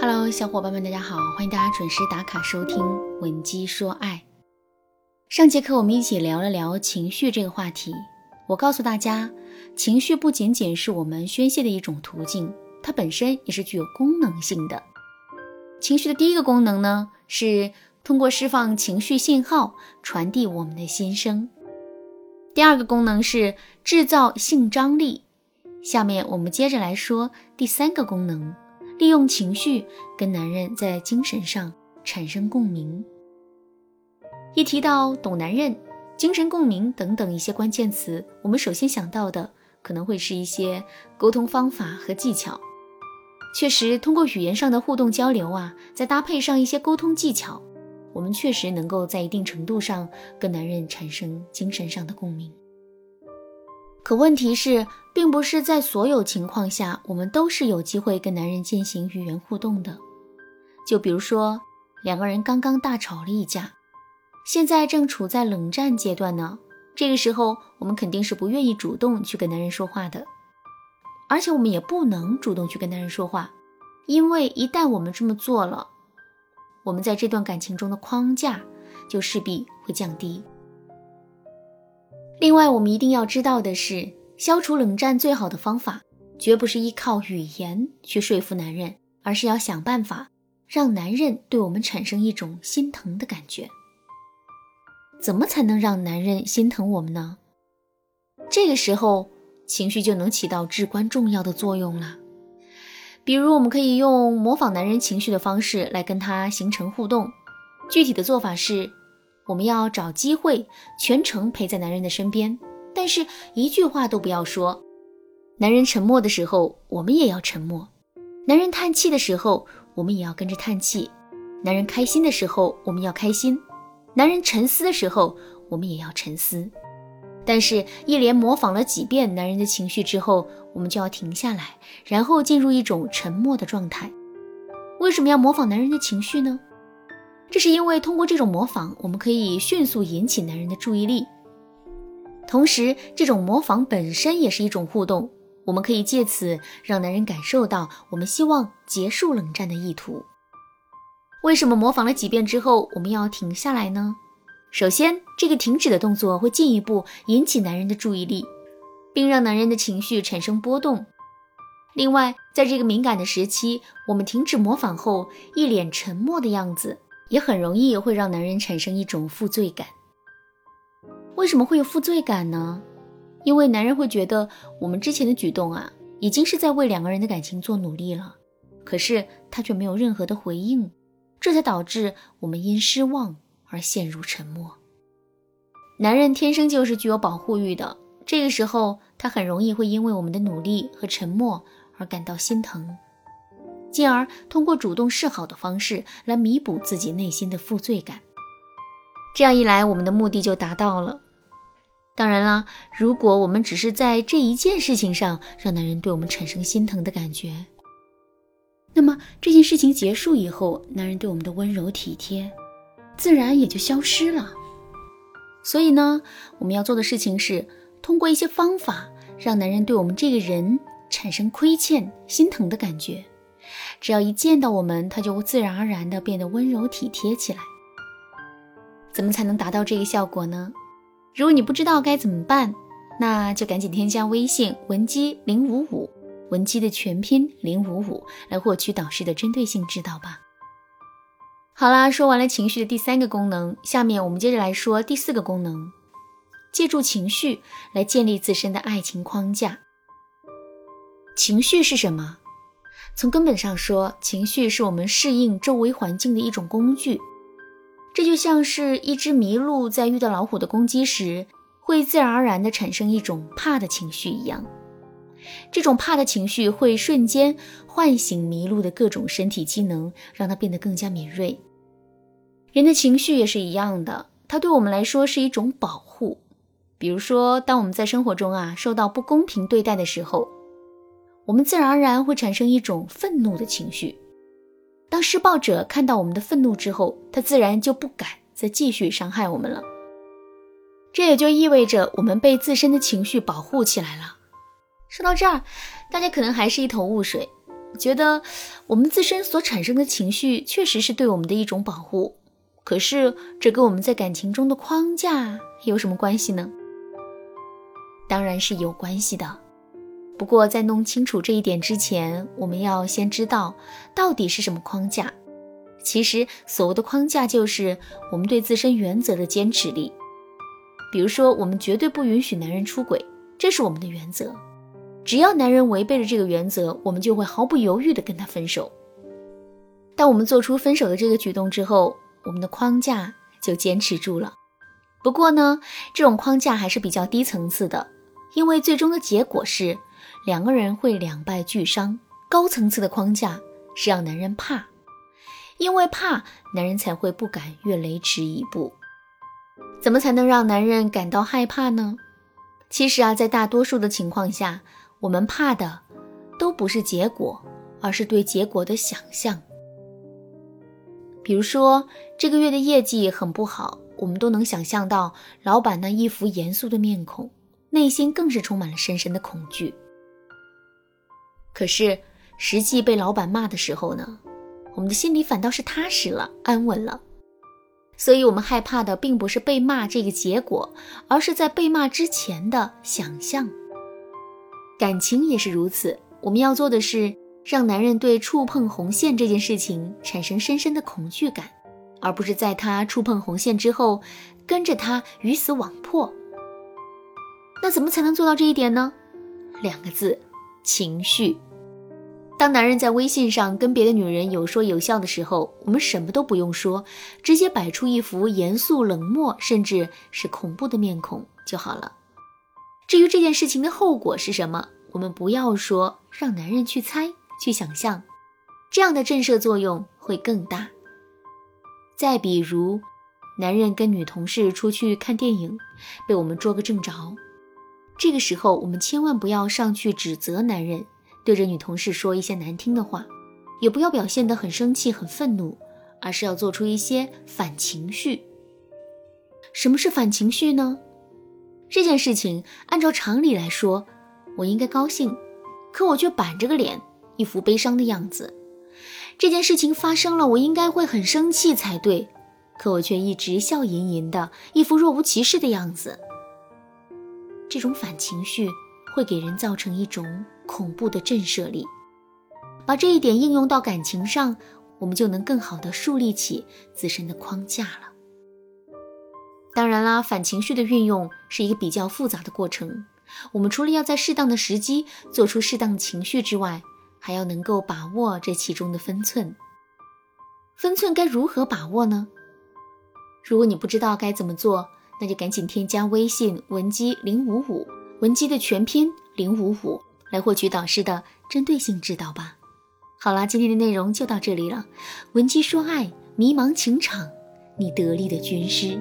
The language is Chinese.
Hello，小伙伴们，大家好，欢迎大家准时打卡收听《闻鸡说爱》。上节课我们一起聊了聊情绪这个话题，我告诉大家，情绪不仅仅是我们宣泄的一种途径，它本身也是具有功能性的。情绪的第一个功能呢，是通过释放情绪信号，传递我们的心声。第二个功能是制造性张力。下面我们接着来说第三个功能。利用情绪跟男人在精神上产生共鸣。一提到懂男人、精神共鸣等等一些关键词，我们首先想到的可能会是一些沟通方法和技巧。确实，通过语言上的互动交流啊，再搭配上一些沟通技巧，我们确实能够在一定程度上跟男人产生精神上的共鸣。可问题是，并不是在所有情况下，我们都是有机会跟男人进行语言互动的。就比如说，两个人刚刚大吵了一架，现在正处在冷战阶段呢。这个时候，我们肯定是不愿意主动去跟男人说话的，而且我们也不能主动去跟男人说话，因为一旦我们这么做了，我们在这段感情中的框架就势必会降低。另外，我们一定要知道的是，消除冷战最好的方法，绝不是依靠语言去说服男人，而是要想办法让男人对我们产生一种心疼的感觉。怎么才能让男人心疼我们呢？这个时候，情绪就能起到至关重要的作用了。比如，我们可以用模仿男人情绪的方式来跟他形成互动。具体的做法是。我们要找机会全程陪在男人的身边，但是一句话都不要说。男人沉默的时候，我们也要沉默；男人叹气的时候，我们也要跟着叹气；男人开心的时候，我们要开心；男人沉思的时候，我们也要沉思。但是，一连模仿了几遍男人的情绪之后，我们就要停下来，然后进入一种沉默的状态。为什么要模仿男人的情绪呢？这是因为通过这种模仿，我们可以迅速引起男人的注意力。同时，这种模仿本身也是一种互动，我们可以借此让男人感受到我们希望结束冷战的意图。为什么模仿了几遍之后我们要停下来呢？首先，这个停止的动作会进一步引起男人的注意力，并让男人的情绪产生波动。另外，在这个敏感的时期，我们停止模仿后，一脸沉默的样子。也很容易会让男人产生一种负罪感。为什么会有负罪感呢？因为男人会觉得我们之前的举动啊，已经是在为两个人的感情做努力了，可是他却没有任何的回应，这才导致我们因失望而陷入沉默。男人天生就是具有保护欲的，这个时候他很容易会因为我们的努力和沉默而感到心疼。进而通过主动示好的方式来弥补自己内心的负罪感，这样一来，我们的目的就达到了。当然啦，如果我们只是在这一件事情上让男人对我们产生心疼的感觉，那么这件事情结束以后，男人对我们的温柔体贴自然也就消失了。所以呢，我们要做的事情是通过一些方法，让男人对我们这个人产生亏欠、心疼的感觉。只要一见到我们，他就会自然而然地变得温柔体贴起来。怎么才能达到这个效果呢？如果你不知道该怎么办，那就赶紧添加微信文姬零五五，文姬的全拼零五五，来获取导师的针对性指导吧。好啦，说完了情绪的第三个功能，下面我们接着来说第四个功能，借助情绪来建立自身的爱情框架。情绪是什么？从根本上说，情绪是我们适应周围环境的一种工具。这就像是一只麋鹿在遇到老虎的攻击时，会自然而然地产生一种怕的情绪一样。这种怕的情绪会瞬间唤醒麋鹿的各种身体机能，让它变得更加敏锐。人的情绪也是一样的，它对我们来说是一种保护。比如说，当我们在生活中啊受到不公平对待的时候。我们自然而然会产生一种愤怒的情绪。当施暴者看到我们的愤怒之后，他自然就不敢再继续伤害我们了。这也就意味着我们被自身的情绪保护起来了。说到这儿，大家可能还是一头雾水。觉得我们自身所产生的情绪确实是对我们的一种保护。可是，这跟我们在感情中的框架有什么关系呢？当然是有关系的。不过，在弄清楚这一点之前，我们要先知道到底是什么框架。其实，所谓的框架就是我们对自身原则的坚持力。比如说，我们绝对不允许男人出轨，这是我们的原则。只要男人违背了这个原则，我们就会毫不犹豫地跟他分手。当我们做出分手的这个举动之后，我们的框架就坚持住了。不过呢，这种框架还是比较低层次的，因为最终的结果是两个人会两败俱伤。高层次的框架是让男人怕，因为怕，男人才会不敢越雷池一步。怎么才能让男人感到害怕呢？其实啊，在大多数的情况下，我们怕的都不是结果，而是对结果的想象。比如说，这个月的业绩很不好，我们都能想象到老板那一副严肃的面孔，内心更是充满了深深的恐惧。可是，实际被老板骂的时候呢，我们的心里反倒是踏实了，安稳了。所以，我们害怕的并不是被骂这个结果，而是在被骂之前的想象。感情也是如此，我们要做的是让男人对触碰红线这件事情产生深深的恐惧感，而不是在他触碰红线之后跟着他鱼死网破。那怎么才能做到这一点呢？两个字：情绪。当男人在微信上跟别的女人有说有笑的时候，我们什么都不用说，直接摆出一副严肃冷漠，甚至是恐怖的面孔就好了。至于这件事情的后果是什么，我们不要说，让男人去猜、去想象，这样的震慑作用会更大。再比如，男人跟女同事出去看电影，被我们捉个正着，这个时候我们千万不要上去指责男人。对着女同事说一些难听的话，也不要表现得很生气、很愤怒，而是要做出一些反情绪。什么是反情绪呢？这件事情按照常理来说，我应该高兴，可我却板着个脸，一副悲伤的样子。这件事情发生了，我应该会很生气才对，可我却一直笑吟吟的，一副若无其事的样子。这种反情绪会给人造成一种。恐怖的震慑力，把这一点应用到感情上，我们就能更好的树立起自身的框架了。当然啦，反情绪的运用是一个比较复杂的过程。我们除了要在适当的时机做出适当的情绪之外，还要能够把握这其中的分寸。分寸该如何把握呢？如果你不知道该怎么做，那就赶紧添加微信文姬零五五，文姬的全拼零五五。来获取导师的针对性指导吧。好啦，今天的内容就到这里了。文姬说爱，迷茫情场，你得力的军师。